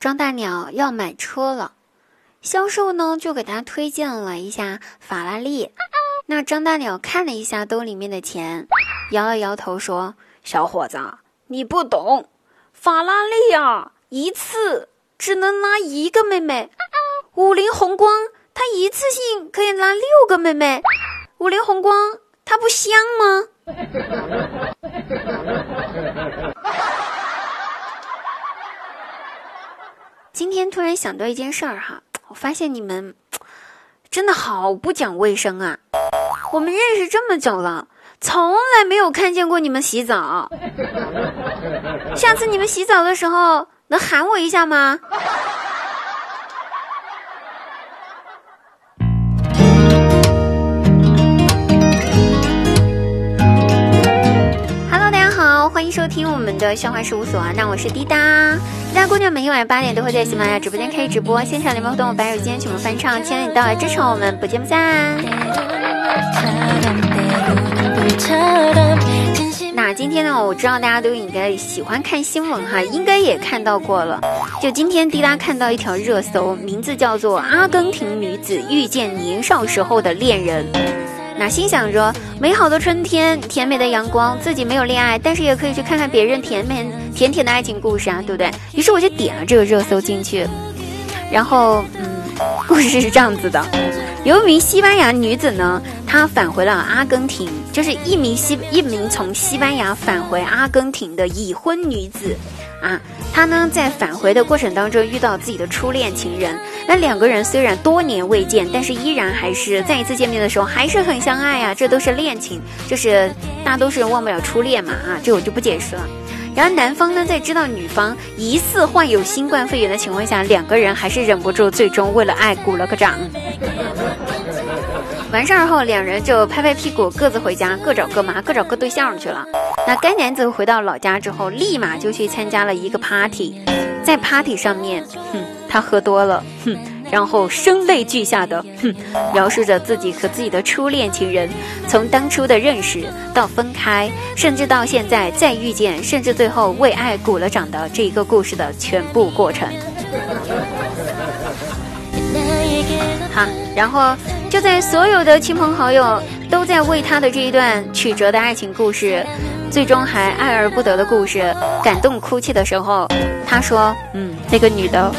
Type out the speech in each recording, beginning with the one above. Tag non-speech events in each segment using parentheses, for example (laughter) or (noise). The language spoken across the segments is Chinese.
张大鸟要买车了，销售呢就给他推荐了一下法拉利。那张大鸟看了一下兜里面的钱，摇了摇头说：“小伙子，你不懂，法拉利啊，一次只能拉一个妹妹。五菱宏光，它一次性可以拉六个妹妹。五菱宏光，它不香吗？” (laughs) 今天突然想到一件事儿哈，我发现你们真的好不讲卫生啊！我们认识这么久了，从来没有看见过你们洗澡。(laughs) 下次你们洗澡的时候能喊我一下吗听我们的笑话事务所啊。那我是滴答，滴答姑娘每天晚上八点都会在喜马拉雅直播间开直播，现场联盟互动，白手间曲目翻唱，期待你到来支持我们，不见不散。那今天呢？我知道大家都应该喜欢看新闻哈，应该也看到过了。就今天滴答看到一条热搜，名字叫做《阿根廷女子遇见年少时候的恋人》。那心想着美好的春天，甜美的阳光，自己没有恋爱，但是也可以去看看别人甜美甜甜的爱情故事啊，对不对？于是我就点了这个热搜进去，然后嗯。故事是这样子的，有一名西班牙女子呢，她返回了阿根廷，就是一名西一名从西班牙返回阿根廷的已婚女子，啊，他呢在返回的过程当中遇到自己的初恋情人，那两个人虽然多年未见，但是依然还是再一次见面的时候还是很相爱啊，这都是恋情，就是大多数人忘不了初恋嘛，啊，这我就不解释了。然而男方呢，在知道女方疑似患有新冠肺炎的情况下，两个人还是忍不住，最终为了爱鼓了个掌。完事儿后，两人就拍拍屁股，各自回家，各找各妈，各找各对象去了。那该男子回到老家之后，立马就去参加了一个 party，在 party 上面，哼，他喝多了，哼。然后声泪俱下的，哼，描述着自己和自己的初恋情人，从当初的认识到分开，甚至到现在再遇见，甚至最后为爱鼓了掌的这一个故事的全部过程。好，然后就在所有的亲朋好友都在为他的这一段曲折的爱情故事，最终还爱而不得的故事感动哭泣的时候，他说：“嗯，那个女的。”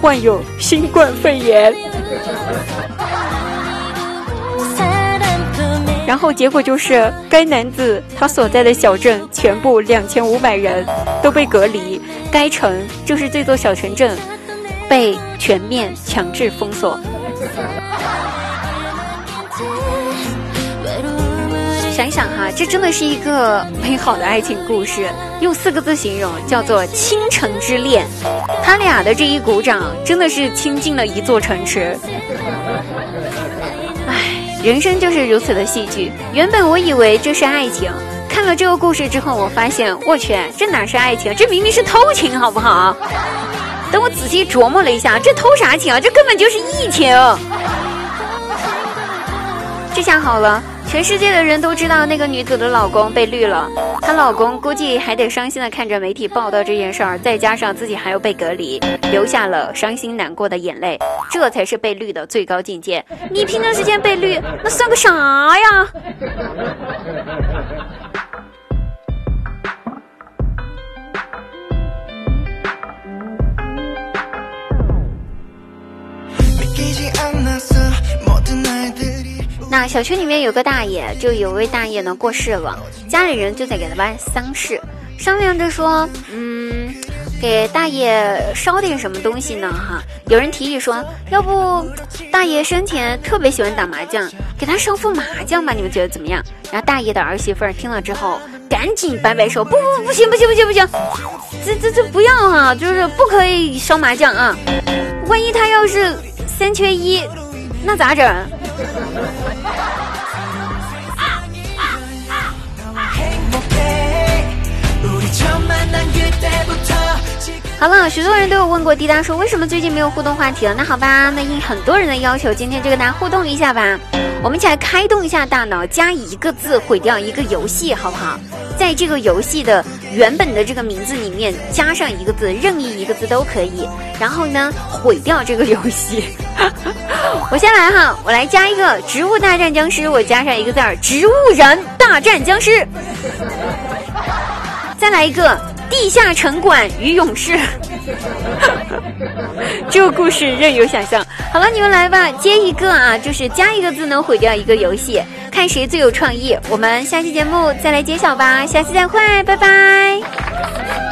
患有新冠肺炎，(laughs) 然后结果就是该男子他所在的小镇全部两千五百人都被隔离，该城就是这座小城镇被全面强制封锁。想一想哈，这真的是一个美好的爱情故事，用四个字形容叫做倾城之恋。他俩的这一鼓掌，真的是倾尽了一座城池。唉，人生就是如此的戏剧。原本我以为这是爱情，看了这个故事之后，我发现，我去，这哪是爱情？这明明是偷情，好不好？等我仔细琢磨了一下，这偷啥情啊？这根本就是疫情。这下好了。全世界的人都知道那个女子的老公被绿了，她老公估计还得伤心的看着媒体报道这件事儿，再加上自己还要被隔离，流下了伤心难过的眼泪，这才是被绿的最高境界。你平常时间被绿，那算个啥呀？那小区里面有个大爷，就有位大爷呢过世了，家里人就在给他办丧事，商量着说，嗯，给大爷烧点什么东西呢？哈，有人提议说，要不大爷生前特别喜欢打麻将，给他烧副麻将吧？你们觉得怎么样？然后大爷的儿媳妇儿听了之后，赶紧摆摆手，不不不行不行不行不行，(laughs) 这这这不要哈，就是不可以烧麻将啊，万一他要是三缺一，那咋整？好了，许多人都有问过滴答说为什么最近没有互动话题了？那好吧，那应很多人的要求，今天就跟大家互动一下吧。我们一起来开动一下大脑，加一个字毁掉一个游戏，好不好？在这个游戏的原本的这个名字里面加上一个字，任意一个字都可以。然后呢，毁掉这个游戏。(laughs) 我先来哈，我来加一个《植物大战僵尸》，我加上一个字儿“植物人大战僵尸”。再来一个《地下城管与勇士》。(laughs) 这个故事任由想象。好了，你们来吧，接一个啊，就是加一个字能毁掉一个游戏，看谁最有创意。我们下期节目再来揭晓吧，下期再会，拜拜。